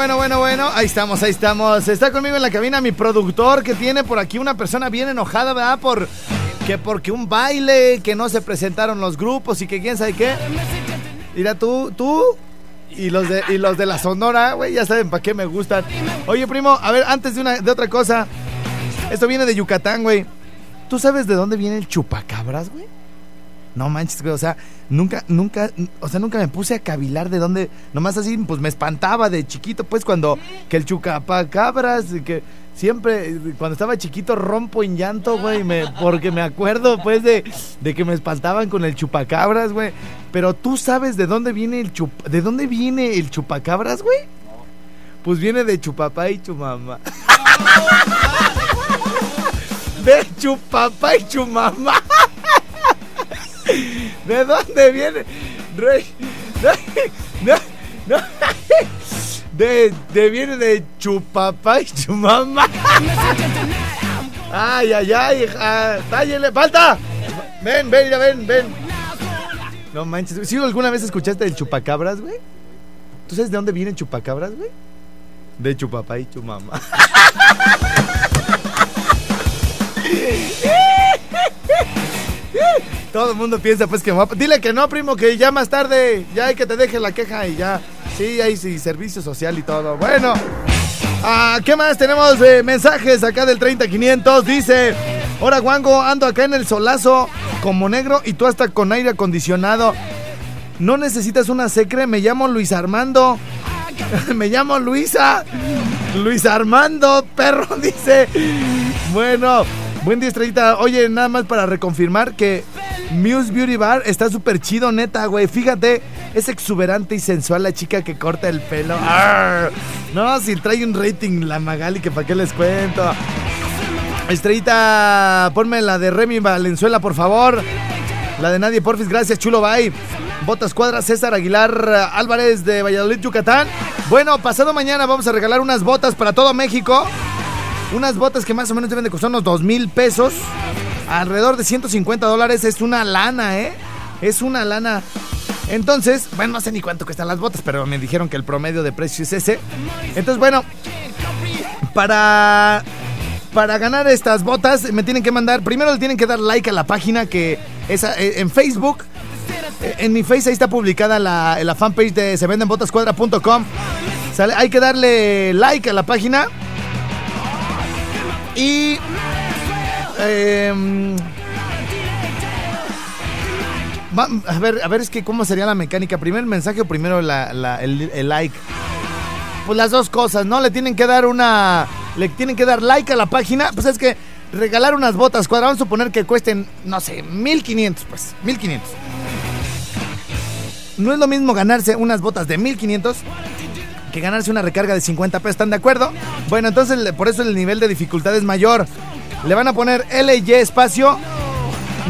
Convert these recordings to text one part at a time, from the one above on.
Bueno, bueno, bueno. Ahí estamos, ahí estamos. Está conmigo en la cabina mi productor que tiene por aquí una persona bien enojada, ¿verdad? Por que porque un baile, que no se presentaron los grupos y que quién sabe qué. Mira tú, tú y los de y los de la Sonora, güey, ya saben para qué me gustan. Oye, primo, a ver, antes de una de otra cosa. Esto viene de Yucatán, güey. ¿Tú sabes de dónde viene el chupacabras, güey? No manches, güey, o sea, nunca, nunca, o sea, nunca me puse a cavilar de dónde, nomás así, pues me espantaba de chiquito, pues cuando, que el chupacabras, que siempre, cuando estaba chiquito rompo en llanto, güey, me, porque me acuerdo, pues, de, de que me espantaban con el chupacabras, güey. Pero tú sabes de dónde viene el chup, de dónde viene el chupacabras, güey? Pues viene de chupapá y chumamá. de chupapá y chumamá. ¿De dónde viene? Rey? No, no, no. De, de viene de chupapá y chumamá. Ay, ay, ay, hija. Tállele, falta. Ven, ven, ya ven, ven. No manches. ¿Sí alguna vez escuchaste el chupacabras, güey? ¿Tú sabes de dónde viene chupacabras, güey? De chupapá y chumamá. Todo el mundo piensa pues que... Dile que no, primo, que ya más tarde, ya hay que te deje la queja y ya. Sí, hay servicio social y todo. Bueno, ah, ¿qué más? Tenemos mensajes acá del 30500. Dice, hola Guango, ando acá en el solazo como negro y tú hasta con aire acondicionado. No necesitas una secre, me llamo Luis Armando. me llamo Luisa. Luis Armando, perro, dice. Bueno, buen día, estrellita. Oye, nada más para reconfirmar que Muse Beauty Bar está súper chido, neta, güey. Fíjate, es exuberante y sensual la chica que corta el pelo. No, si trae un rating la Magali, que para qué les cuento. Estrellita, ponme la de Remy Valenzuela, por favor. La de Nadie Porfis, gracias, chulo, bye. Botas Cuadras, César Aguilar Álvarez de Valladolid, Yucatán. Bueno, pasado mañana vamos a regalar unas botas para todo México. Unas botas que más o menos deben de costar unos dos mil pesos. Alrededor de 150 dólares. Es una lana, ¿eh? Es una lana. Entonces, bueno, no sé ni cuánto cuestan las botas, pero me dijeron que el promedio de precio es ese. Entonces, bueno, para para ganar estas botas me tienen que mandar, primero le tienen que dar like a la página que es en Facebook. En mi face ahí está publicada la, la fanpage de se venden botascuadra.com. Hay que darle like a la página. Y va, a ver, a ver, es que cómo sería la mecánica. ¿Primero el mensaje o primero el, like? Pues las dos cosas, ¿no? Le tienen que dar una. Le tienen que dar like a la página. Pues es que regalar unas botas cuadra, vamos a suponer que cuesten, no sé, 1500, pues, 1500. No es lo mismo ganarse unas botas de 1500 que ganarse una recarga de 50 pesos, ¿están de acuerdo? Bueno, entonces por eso el nivel de dificultad es mayor. Le van a poner LY espacio.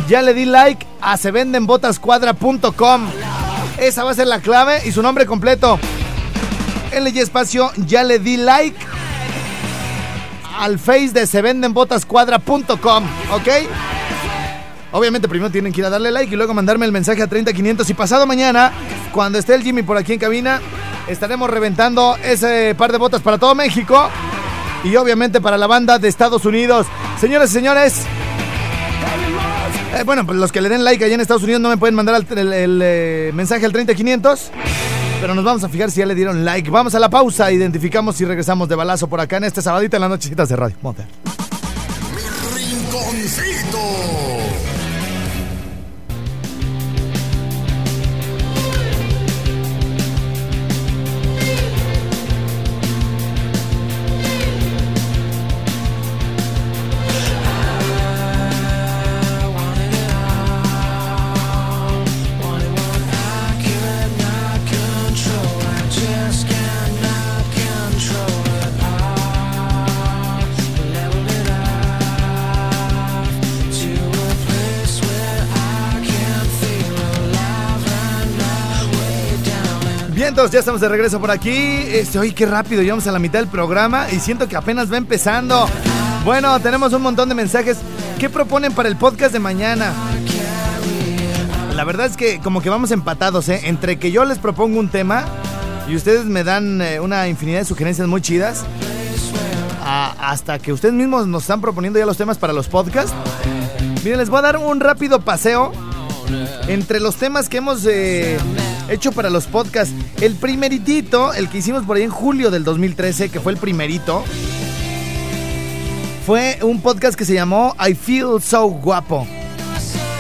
Ya le di like a sevendenbotascuadra.com. Esa va a ser la clave y su nombre completo. LY espacio, ya le di like al face de sevendenbotascuadra.com, ¿ok? Obviamente primero tienen que ir a darle like y luego mandarme el mensaje a 30500 y pasado mañana, cuando esté el Jimmy por aquí en cabina, estaremos reventando ese par de botas para todo México y obviamente para la banda de Estados Unidos. Señoras y señores, eh, bueno, pues los que le den like allá en Estados Unidos no me pueden mandar el, el, el eh, mensaje al 30500. Pero nos vamos a fijar si ya le dieron like. Vamos a la pausa, identificamos y regresamos de balazo por acá en este sabadito en las nochecitas de radio. Ver. Mi rinconcito. Ya estamos de regreso por aquí. Este, oye, qué rápido, llevamos a la mitad del programa y siento que apenas va empezando. Bueno, tenemos un montón de mensajes. ¿Qué proponen para el podcast de mañana? La verdad es que como que vamos empatados, ¿eh? Entre que yo les propongo un tema y ustedes me dan eh, una infinidad de sugerencias muy chidas. hasta que ustedes mismos nos están proponiendo ya los temas para los podcasts. Miren, les voy a dar un rápido paseo entre los temas que hemos eh, hecho para los podcasts. El primeritito, el que hicimos por ahí en julio del 2013, que fue el primerito, fue un podcast que se llamó I Feel So Guapo.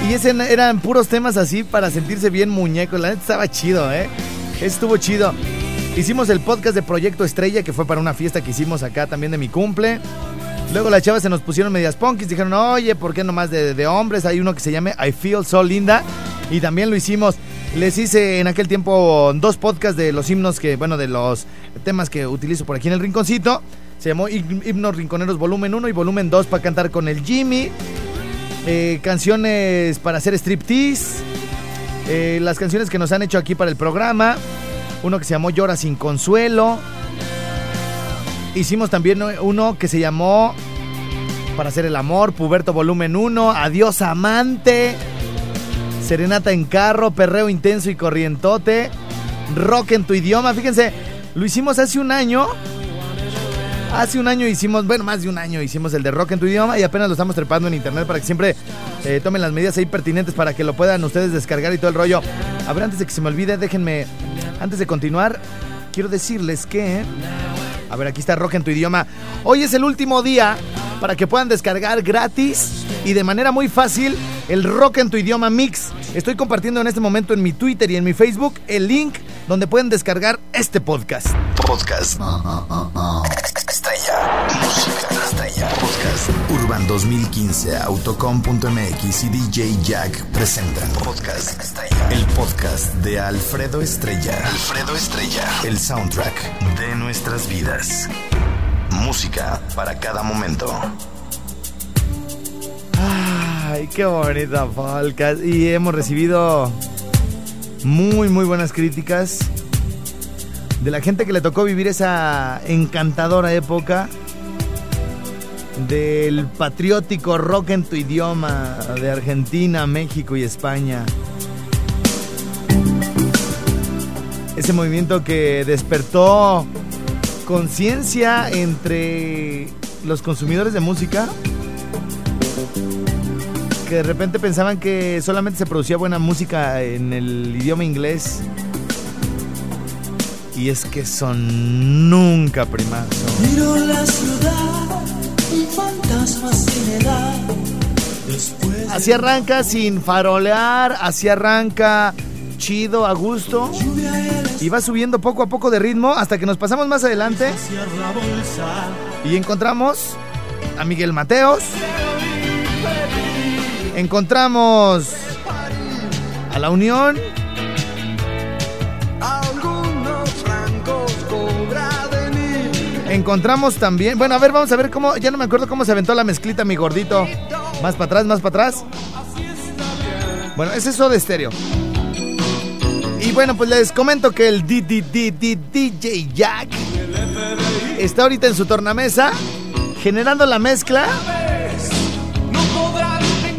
Y ese eran puros temas así para sentirse bien muñeco. La neta estaba chido, ¿eh? Estuvo chido. Hicimos el podcast de Proyecto Estrella, que fue para una fiesta que hicimos acá también de mi cumple. Luego las chavas se nos pusieron medias punkis, dijeron, oye, ¿por qué nomás de, de hombres? Hay uno que se llame I Feel So Linda. Y también lo hicimos. Les hice en aquel tiempo dos podcasts de los himnos que, bueno, de los temas que utilizo por aquí en el rinconcito. Se llamó Himnos Rinconeros Volumen 1 y Volumen 2 para cantar con el Jimmy. Eh, canciones para hacer striptease. Eh, las canciones que nos han hecho aquí para el programa. Uno que se llamó Llora sin consuelo. Hicimos también uno que se llamó Para hacer el amor, Puberto Volumen 1, Adiós Amante, Serenata en carro, Perreo intenso y corrientote, Rock en tu idioma. Fíjense, lo hicimos hace un año. Hace un año hicimos, bueno, más de un año hicimos el de Rock en tu idioma y apenas lo estamos trepando en internet para que siempre eh, tomen las medidas ahí pertinentes para que lo puedan ustedes descargar y todo el rollo. A ver, antes de que se me olvide, déjenme, antes de continuar, quiero decirles que a ver, aquí está Rock en tu idioma. Hoy es el último día para que puedan descargar gratis y de manera muy fácil el Rock en tu idioma mix. Estoy compartiendo en este momento en mi Twitter y en mi Facebook el link donde pueden descargar este podcast. Podcast. Estrella. Música. Estrella. Podcast. Urban 2015, Autocom.mx y DJ Jack presentan Podcast Estrella. El podcast de Alfredo Estrella. Alfredo Estrella. El soundtrack de nuestras vidas. Música para cada momento. Ay, qué bonita podcast. Y hemos recibido muy, muy buenas críticas de la gente que le tocó vivir esa encantadora época del patriótico rock en tu idioma de Argentina, México y España. Ese movimiento que despertó conciencia entre los consumidores de música que de repente pensaban que solamente se producía buena música en el idioma inglés. Y es que son nunca primazo. Miro la ciudad, un fantasma sin edad. Después Así arranca sin farolear, así arranca chido, a gusto. Y va subiendo poco a poco de ritmo hasta que nos pasamos más adelante y encontramos a Miguel Mateos. Encontramos a La Unión. Encontramos también. Bueno, a ver, vamos a ver cómo. Ya no me acuerdo cómo se aventó la mezclita, mi gordito. Más para atrás, más para atrás. Bueno, es eso de estéreo. Y bueno, pues les comento que el DJ Jack está ahorita en su tornamesa generando la mezcla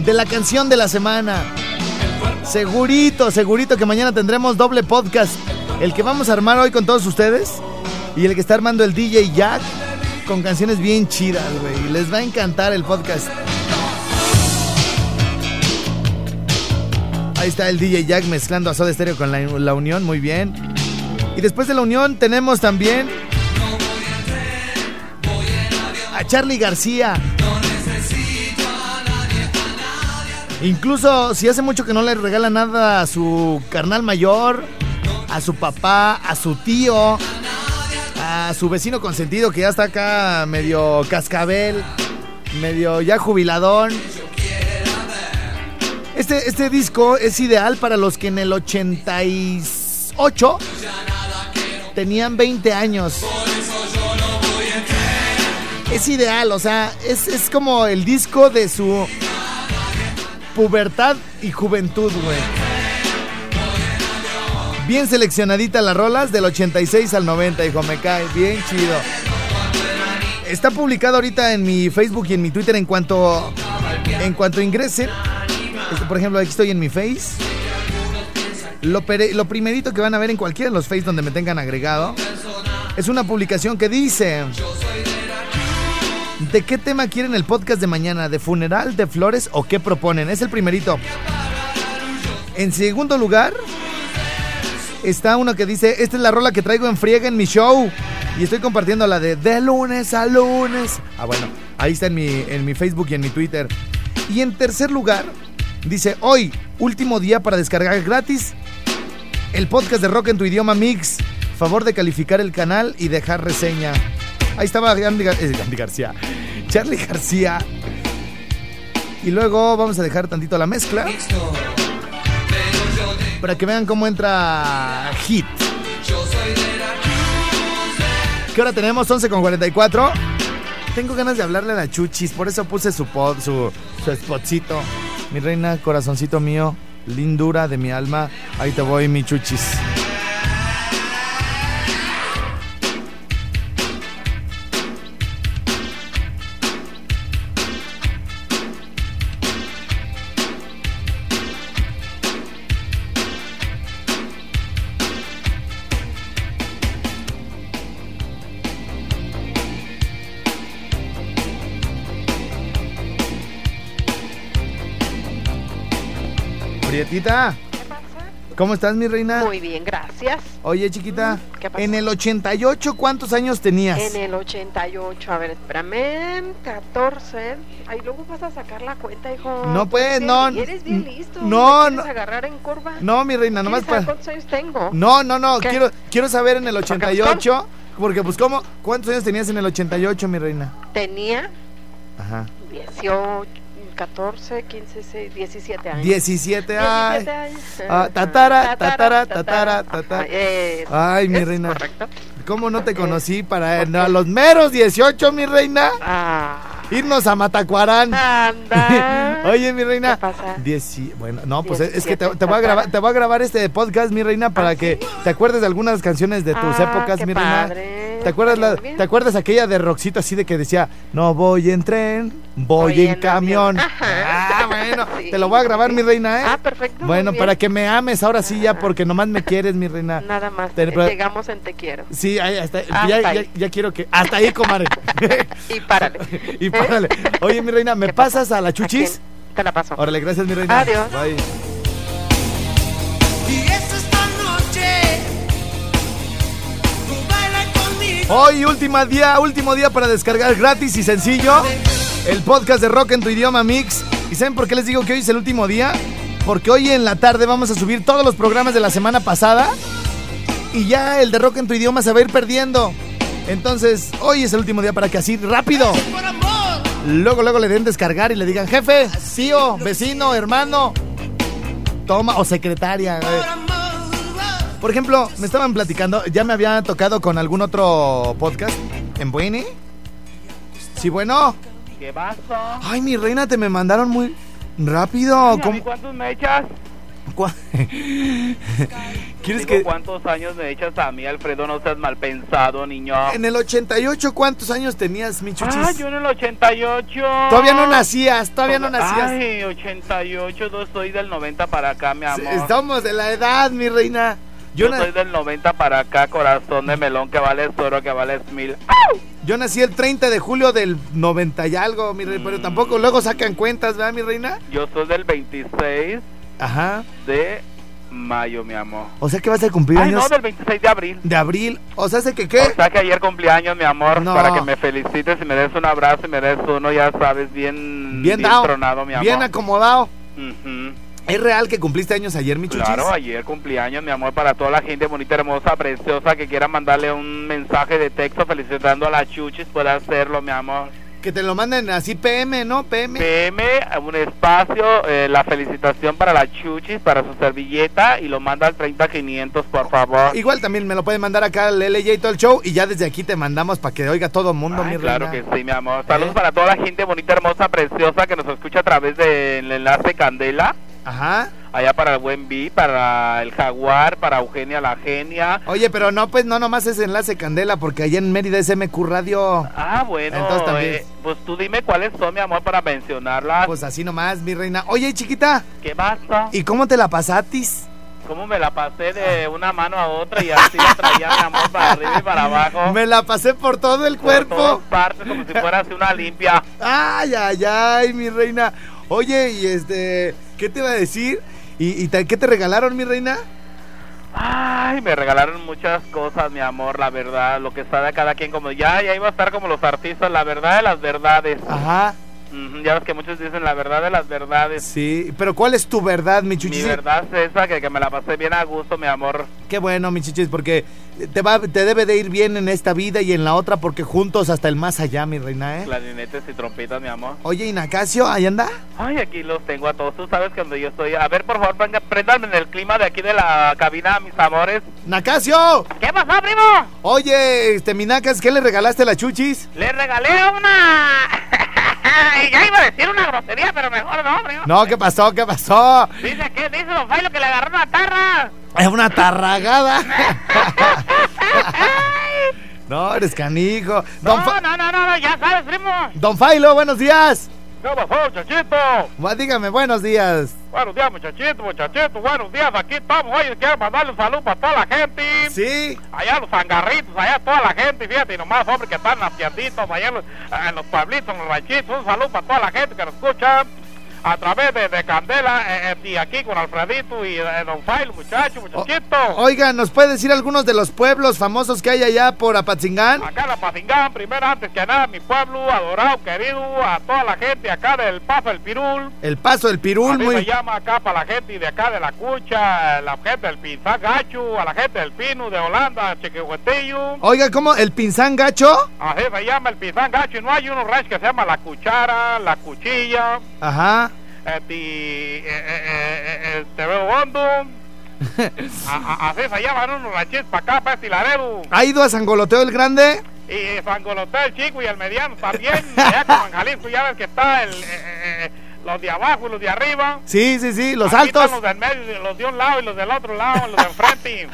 de la canción de la semana. Segurito, segurito que mañana tendremos doble podcast. El que vamos a armar hoy con todos ustedes y el que está armando el DJ Jack con canciones bien chidas, güey. Les va a encantar el podcast. Ahí está el DJ Jack mezclando a Soda Stereo con la, la Unión, muy bien. Y después de la Unión tenemos también a Charlie García. Incluso si hace mucho que no le regala nada a su carnal mayor, a su papá, a su tío, a su vecino consentido que ya está acá medio cascabel, medio ya jubiladón. Este, este disco es ideal para los que en el 88 tenían 20 años. Es ideal, o sea, es, es como el disco de su pubertad y juventud, güey. Bien seleccionadita las rolas del 86 al 90, hijo, me cae. Bien chido. Está publicado ahorita en mi Facebook y en mi Twitter en cuanto en cuanto ingresen. Este, por ejemplo, aquí estoy en mi Face. Lo, lo primerito que van a ver en cualquiera de los Face donde me tengan agregado es una publicación que dice ¿De qué tema quieren el podcast de mañana? ¿De funeral, de flores o qué proponen? Es el primerito. En segundo lugar está uno que dice, esta es la rola que traigo en friega en mi show. Y estoy compartiendo la de de lunes a lunes. Ah, bueno, ahí está en mi, en mi Facebook y en mi Twitter. Y en tercer lugar, dice, hoy, último día para descargar gratis el podcast de Rock en tu idioma Mix. Favor de calificar el canal y dejar reseña. Ahí estaba Andy, Gar- eh, Andy García. Charlie García. Y luego vamos a dejar tantito la mezcla. Para que vean cómo entra Hit. ¿Qué hora tenemos? 11 con 44. Tengo ganas de hablarle a la Chuchis, por eso puse su pod, su, su spotcito. Mi reina, corazoncito mío, lindura de mi alma. Ahí te voy, mi Chuchis. Prietita, ¿cómo estás, mi reina? Muy bien, gracias. Oye, chiquita, ¿Qué pasó? en el 88, ¿cuántos años tenías? En el 88, a ver, espérame, 14. Ay, luego vas a sacar la cuenta, hijo. No, pues, Eres no, Eres bien listo. no, ¿Me quieres no. agarrar en curva? No, mi reina, nomás ¿Quieres saber para... cuántos años tengo? No, no, no, ¿Qué? quiero, quiero saber en el pues, 88, porque pues cómo, ¿cuántos años tenías en el 88, mi reina? Tenía Ajá. 18, 14, 15, 16, 17 años. 17 años. 17 años. Ah, tatara, tatara, tatara, tatara. Es- Ay, mi reina. Correcto. ¿Cómo no te Eh, conocí para ¿por a los meros 18, mi reina? Ah, Irnos a Matacuarán. anda. Oye, mi reina. ¿Qué pasa? Dieci- Bueno, no, pues es que te, 17, te voy a grabar, te voy a grabar este podcast, mi reina, para ¿Ah, que sí? te acuerdes de algunas canciones de tus Ah, épocas, qué mi reina. ¿Te acuerdas la, te acuerdas aquella de Roxito así de que decía, "No voy en tren, voy, Voy en en camión"? Ah, bueno, Sí, te lo voy a grabar, mi reina, ¿eh? Ah, perfecto, Bueno, para que me ames ahora sí ya porque nomás me quieres, mi reina. Nada más. Te- Llegamos en Te Quiero. Sí, ahí, hasta, Hasta ya, ahí. ya- ya quiero que hasta ahí, comadre. Y párale. y párale. Oye, mi reina, ¿me pasas a la ¿A chuchis? Te la paso. Órale, gracias, mi reina. Adiós. Bye. Hoy, último día, último día para descargar gratis y sencillo el podcast de Rock en tu idioma Mix. ¿Y saben por qué les digo que hoy es el último día? Porque hoy en la tarde vamos a subir todos los programas de la semana pasada y ya el de Rock en tu idioma se va a ir perdiendo. Entonces, hoy es el último día para que así rápido. Luego, luego le den descargar y le digan, jefe, tío, vecino, hermano, toma, o secretaria. eh. Por ejemplo, me estaban platicando, ya me había tocado con algún otro podcast en Buene. Sí, bueno. ¿Qué pasó? Ay, mi reina, te me mandaron muy rápido. ¿A mí ¿Cómo- cuántos me echas? ¿Quieres que ¿cuántos años me echas a mí, Alfredo? No seas mal pensado, niño. en el 88 cuántos años tenías, mi chuchis? Ah, yo en el 88. Todavía no nacías, todavía no nacías. Ay, 88, yo soy del 90 para acá, mi amor. Estamos de la edad, mi reina. Yo, Yo soy del 90 para acá, corazón de melón que vale oro, que vale mil. yo nací el 30 de julio del 90 y algo, mi reina, pero Mm. tampoco luego sacan cuentas, ¿verdad, mi reina? Yo soy del 26 Ajá. de mayo, mi amor. O sea que vas a cumplir Ay, años no, del 26 de abril. de abril. O sea, ¿hace que qué? O sea que ayer cumpleaños, mi amor, No. para que me felicites y me des un abrazo y me des uno, ya sabes, bien, bien dado. tronado, mi amor. bien acomodado. Ujú. ¿Es real que cumpliste años ayer, mi chuchis? Claro, ayer cumpleaños, mi amor, para toda la gente bonita, hermosa, preciosa que quiera mandarle un mensaje de texto felicitando a la Chuchis, puede hacerlo, mi amor. Que te lo manden así PM, ¿no? PM. PM, un espacio, eh, la felicitación para la Chuchis, para su servilleta y lo manda al 30500, por favor. Igual también me lo pueden mandar acá al LJ y todo el show y ya desde aquí te mandamos para que oiga todo el mundo, Ay, mi claro reina. que sí, mi amor. Saludos ¿Eh? para toda la gente bonita, hermosa, preciosa que nos escucha a través del enlace Candela. Ajá. allá para el Buen B, para el Jaguar, para Eugenia la Genia. Oye, pero no, pues no nomás es enlace Candela, porque allá en Mérida es MQ Radio. Ah, bueno, Entonces también. eh, pues tú dime cuáles son, mi amor, para mencionarlas. Pues así nomás, mi reina. Oye, chiquita, ¿Qué pasa? ¿y cómo te la pasatis? ¿Cómo me la pasé de una mano a otra y así la traía mi amor para arriba y para abajo? Me la pasé por todo el Por todas cuerpo. partes, como si fuera así una limpia. Ay, ay, ay, mi reina. Oye, y este, ¿qué te iba a decir? ¿Y, y te- qué te regalaron, mi reina? Ay, me regalaron muchas cosas, mi amor, la verdad, lo que sabe cada quien, como ya, ya iba a estar como los artistas, la verdad de las verdades. Ajá, ya ves que muchos dicen la verdad de las verdades. sí. Pero ¿cuál es tu verdad, mi Mi chuchis? verdad es esa, que, que me la pasé bien a gusto, mi amor. Qué bueno, mi chichis, porque te, va, te debe de ir bien en esta vida y en la otra, porque juntos hasta el más allá, mi reina, ¿eh? Clarinetes y trompitas, mi amor. Oye, ¿y Nacasio? ¿Ahí anda? Ay, aquí los tengo a todos. Tú sabes que donde yo estoy. A ver, por favor, venga, préndanme en el clima de aquí de la cabina, mis amores. ¡Nacasio! ¿Qué pasó, primo? Oye, este, mi Nacas, ¿qué le regalaste a la chuchis? Le regalé una. ya iba a decir una grosería, pero mejor no, primo. No, ¿qué pasó? ¿Qué pasó? Dice que dice Don Failo que le agarró una tarra. Es una tarragada. no, eres canijo. Don, no, no, no, no, ya sabes, primo. Don Failo, buenos días. ¿Qué pasó, muchachito? Bueno, dígame, buenos días. Buenos días, muchachito, muchachito. Buenos días, aquí estamos. Oye, quiero mandarle un saludo para toda la gente. Sí. Allá los zangarritos, allá toda la gente, fíjate, y nomás hombres que están en las tienditas, allá en los, en los pueblitos, en los ranchitos, un saludo para toda la gente que nos escucha a través de, de Candela, eh, eh, y aquí con Alfredito y eh, Don Failo, muchacho, muchachito. Oiga, ¿nos puede decir algunos de los pueblos famosos que hay allá por Apatzingán? Acá en la Pazingán, primero, antes que nada, mi pueblo, adorado, querido, a toda la gente acá del Paso del Pirul. El Paso del Pirul, Así se muy... llama acá para la gente de acá de la Cucha, la gente del Pinzán Gacho, a la gente del Pino, de Holanda, Chiquihuetillo. Oiga, ¿cómo? ¿El Pinzán Gacho? Así se llama el Pinzán Gacho y no hay unos ranchos que se llama la cuchara, la cuchilla, Ajá. Este, eh, te veo hondo. Así se llaman unos ranchitos para acá, para este Laredo. ¿Ha ido a Sangoloteo el Grande? Y Sangoloté el chico y el mediano también. allá como en Jalisco ya ves que está el, eh, los de abajo y los de arriba. Sí, sí, sí, los Aquí altos. están los del medio, los de un lado y los del otro lado, los de enfrente.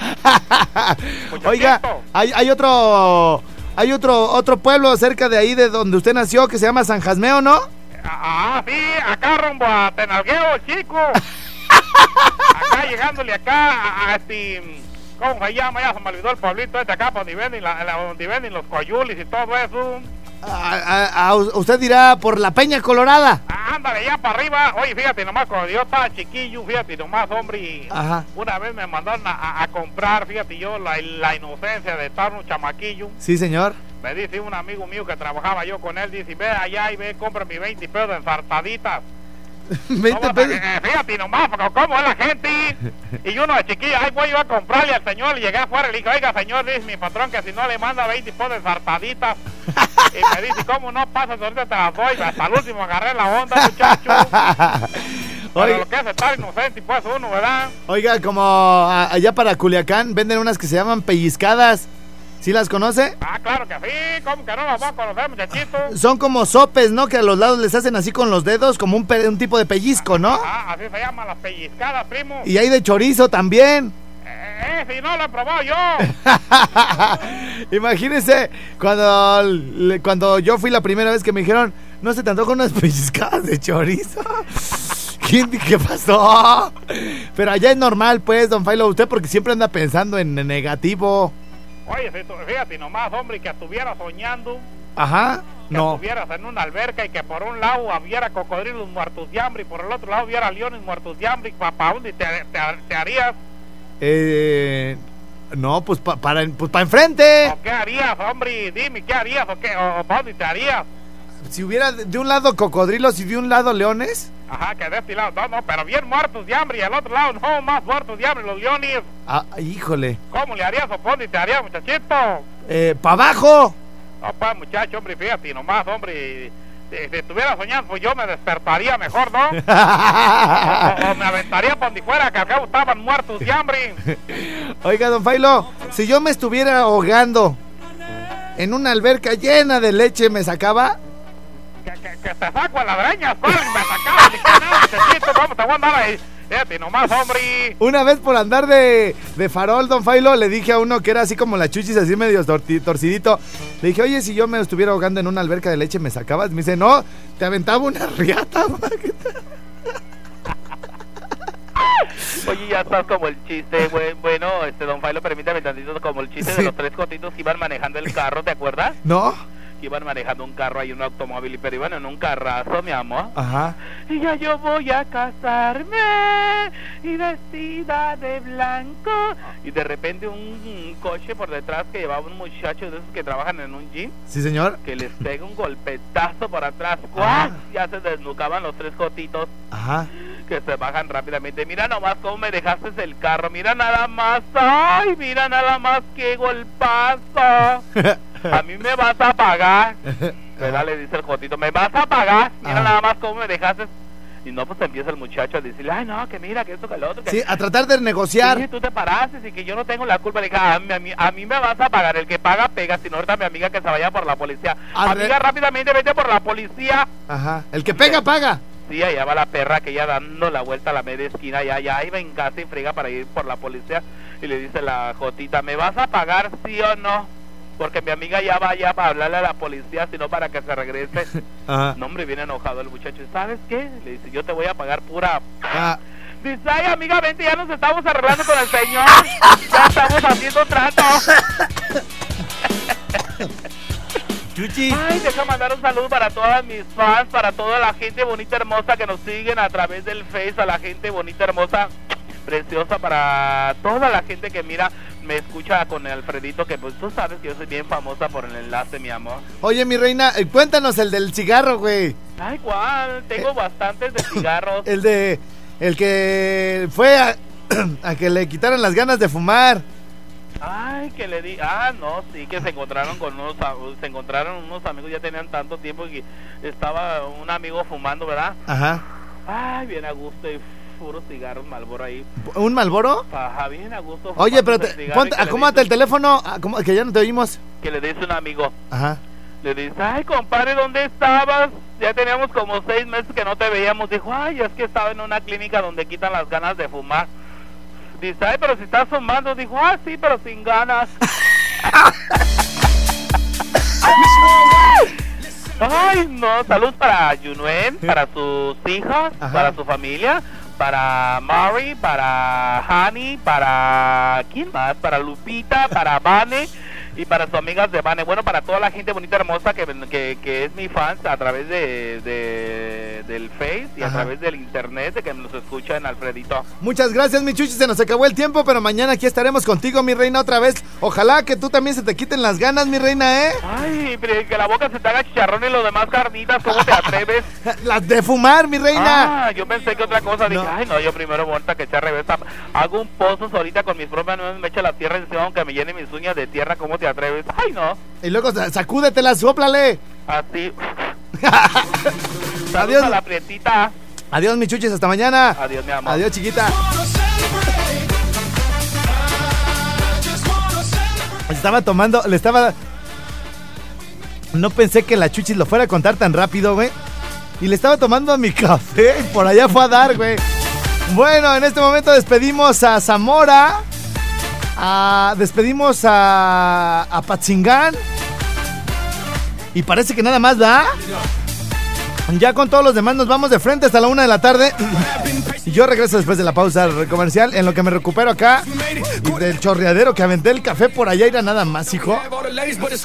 Oiga, hay, hay otro... Hay otro, otro pueblo cerca de ahí de donde usted nació que se llama San Jasmeo, ¿no? Ah, sí, acá rumbo a Tenalgueo, chico. acá llegándole acá a, a este. ¿Cómo se llama? Ya se me olvidó el pueblito este acá, donde venden, la- la- donde venden los coyulis y todo eso. A- a- usted dirá por la Peña Colorada. Ah, ándale, ya para arriba. Oye, fíjate nomás, cuando yo estaba chiquillo, fíjate nomás, hombre. Ajá. Una vez me mandaron a comprar, fíjate yo, la, la inocencia de estar un chamaquillo. Sí, señor. Me dice un amigo mío que trabajaba yo con él, dice, ve allá y ve, compra mi 20 pesos de ensartaditas. 20 ¿Cómo pesos. eh, fíjate nomás, ¿cómo es la gente? Y uno de chiquillo, ay, voy yo a comprarle al señor, y llegué afuera y le dije, oiga, señor, dice mi patrón que si no le manda 20 pesos de ensartaditas. Y me dice, ¿cómo no pasas? Ahorita te las doy. Hasta el último agarré la onda, muchacho. Pero Oiga, lo que es estar inocente, pues uno, ¿verdad? oiga, como allá para Culiacán venden unas que se llaman pellizcadas. ¿Sí las conoce? Ah, claro que sí, ¿cómo que no las va a conocer, muchachito? Son como sopes, ¿no? Que a los lados les hacen así con los dedos, como un, un tipo de pellizco, ¿no? Ah, así se llaman las pellizcadas, primo. Y hay de chorizo también. Eh, eh, si no lo he probado yo. Imagínense cuando, cuando yo fui la primera vez que me dijeron, no se te antojan unas pellizcadas de chorizo. ¿Quién, ¿Qué pasó? Pero allá es normal, pues, don Failo, usted porque siempre anda pensando en negativo. Oye, fíjate nomás, hombre, que estuvieras soñando, Ajá. que No. estuvieras en una alberca y que por un lado hubiera cocodrilos muertos de hambre y por el otro lado hubiera leones muertos de hambre, ¿para dónde te, te, te harías? Eh, no, pues pa- para pues pa enfrente. ¿O qué harías, hombre? Dime, ¿qué harías o qué? ¿O para dónde te harías? Si hubiera de un lado cocodrilos y de un lado leones. Ajá, que de este lado, no, no, pero bien muertos de hambre y al otro lado no, más muertos de hambre los leones. Ah, híjole. ¿Cómo le harías o para dónde te harías, muchachito? Eh, para abajo. Pues, muchacho, hombre, fíjate nomás, hombre. Si, si estuviera soñando, pues yo me despertaría mejor, ¿no? o, o me aventaría por donde fuera, que al cabo estaban muertos de hambre. Oiga, don Failo, si yo me estuviera ahogando en una alberca llena de leche, ¿me sacaba? Que, te saco a la breña, ¿cuál? Me sacaba, ni que nada, muchachito, ¿cómo te voy a ahí Fíjate nomás, hombre. Una vez por andar de, de farol, don Failo, le dije a uno que era así como la chuchis, así medio torcidito. Le dije, oye, si yo me estuviera ahogando en una alberca de leche, ¿me sacabas? Me dice, no, te aventaba una riata. Oye, ya estás como el chiste, güey. Bueno, este don Failo, permítame tantito, como el chiste de los tres cotitos que iban manejando el carro, ¿te acuerdas? ¿No? Que iban manejando un carro ahí, un automóvil, y pero iban en un carrazo, mi amor. Ajá. Y ya yo voy a casarme y vestida de blanco. Y de repente un, un coche por detrás que llevaba un muchacho de esos que trabajan en un gym, Sí, señor. que les pega un golpetazo por atrás. Ah. ¡Cuac! Ya se desnucaban los tres cotitos Ajá. que se bajan rápidamente. Mira nomás cómo me dejaste el carro. Mira nada más. ¡Ay! Mira nada más qué golpazo. A mí me vas a pagar. ¿Verdad? Le dice el Jotito. ¿Me vas a pagar? Mira Ajá. nada más cómo me dejaste. Y no, pues empieza el muchacho a decirle, ay, no, que mira, que esto, que lo otro. Que Sí, a tratar de negociar. Sí, tú te paraste y que yo no tengo la culpa. Le dije, "Ah, a mí, a, mí, a mí me vas a pagar. El que paga, pega. Si no, ahorita mi amiga que se vaya por la policía. Amiga, rápidamente vete por la policía. Ajá. El que pega, paga. Sí, allá va la perra que ya dando la vuelta a la media esquina, ya, ya iba en casa y friga para ir por la policía. Y le dice la Jotita, ¿me vas a pagar sí o no? Porque mi amiga ya va allá para hablarle a la policía, sino para que se regrese. Ajá. No, hombre, viene enojado el muchacho. ¿Y ¿Sabes qué? Le dice, yo te voy a pagar pura... Ah, Dice, ay, amiga, vente, ya nos estamos arreglando con el señor. Ya estamos haciendo trato. Chuchi. Ay, deja mandar un saludo para todas mis fans, para toda la gente bonita, hermosa que nos siguen a través del Face, a la gente bonita, hermosa, preciosa, para toda la gente que mira, me escucha con Alfredito, que pues tú sabes que yo soy bien famosa por el enlace, mi amor. Oye, mi reina, eh, cuéntanos el del cigarro, güey. Ay, ¿cuál? Tengo bastantes de cigarros. El de. El que fue a, a que le quitaran las ganas de fumar. Ay, que le di, ah, no, sí, que se encontraron con unos, se encontraron unos amigos, ya tenían tanto tiempo que estaba un amigo fumando, ¿verdad? Ajá. Ay, bien a gusto y puros cigarros Malboro ahí. ¿Un malboro? Ajá, bien a gusto. Oye, pero te, ponte- acomódate el teléfono, acomó- que ya no te oímos. Que le dice un amigo, Ajá. le dice, ay, compadre, ¿dónde estabas? Ya teníamos como seis meses que no te veíamos. Dijo, ay, es que estaba en una clínica donde quitan las ganas de fumar. Dice, ay, pero si estás fumando. Dijo, ah, sí, pero sin ganas. Ay, no, salud para Junuen, para sus hijas, Ajá. para su familia, para Mari, para Hani, para... ¿Quién más? Para Lupita, para Vane y para sus amigas de Vane. Bueno, para toda la gente bonita, hermosa que, que, que es mi fans a través de, de- del Face y a través del Internet, de que nos escucha en Alfredito. Muchas gracias, mi chuchi. Se nos acabó el tiempo, pero mañana aquí estaremos contigo, mi reina, otra vez. Ojalá que tú también se te quiten las ganas, mi reina, ¿eh? Ay, pero que la boca se te haga chicharrón y los demás carnitas, ¿cómo te atreves? Las de fumar, mi reina. Ah, yo pensé que otra cosa. Dije, No. ay, no, yo primero muerta que echar revesa. Hago un pozo ahorita con mis propias manos, me echa la tierra encima, aunque me llene mis uñas de tierra. ¿Cómo te atreves? Ay, no. Y luego sa- sacúdetela, sóplale. Así. Adiós. A la prietita. Adiós, mi chuchis. Hasta mañana. Adiós, mi amor. Adiós, chiquita. Estaba tomando, le estaba. No pensé que la chuchis lo fuera a contar tan rápido, güey. Y le estaba tomando mi café y por allá fue a dar, güey. Bueno, en este momento despedimos a Zamora. A- despedimos a, a Patzingán. Y parece que nada más da. Ya con todos los demás nos vamos de frente hasta la una de la tarde. Y yo regreso después de la pausa comercial en lo que me recupero acá. Y del chorreadero que aventé el café por allá era nada más, hijo.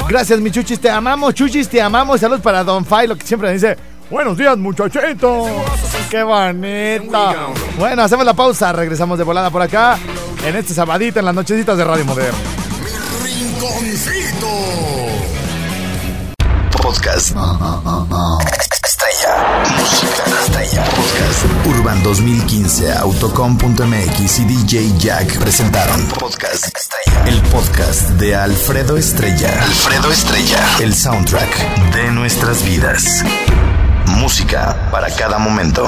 Gracias, mi chuchis, te amamos, chuchis, te amamos. Saludos para Don Failo que siempre me dice, buenos días, muchachitos. Qué bonito. Bueno, hacemos la pausa, regresamos de volada por acá. En este sabadito, en las nochecitas de Radio Moderno. Rinconcito. Podcast. Estrella. Música estrella. Podcast. Urban 2015, Autocom.mx y DJ Jack presentaron Podcast Estrella. El podcast de Alfredo Estrella. Alfredo Estrella. El soundtrack de nuestras vidas. Música para cada momento.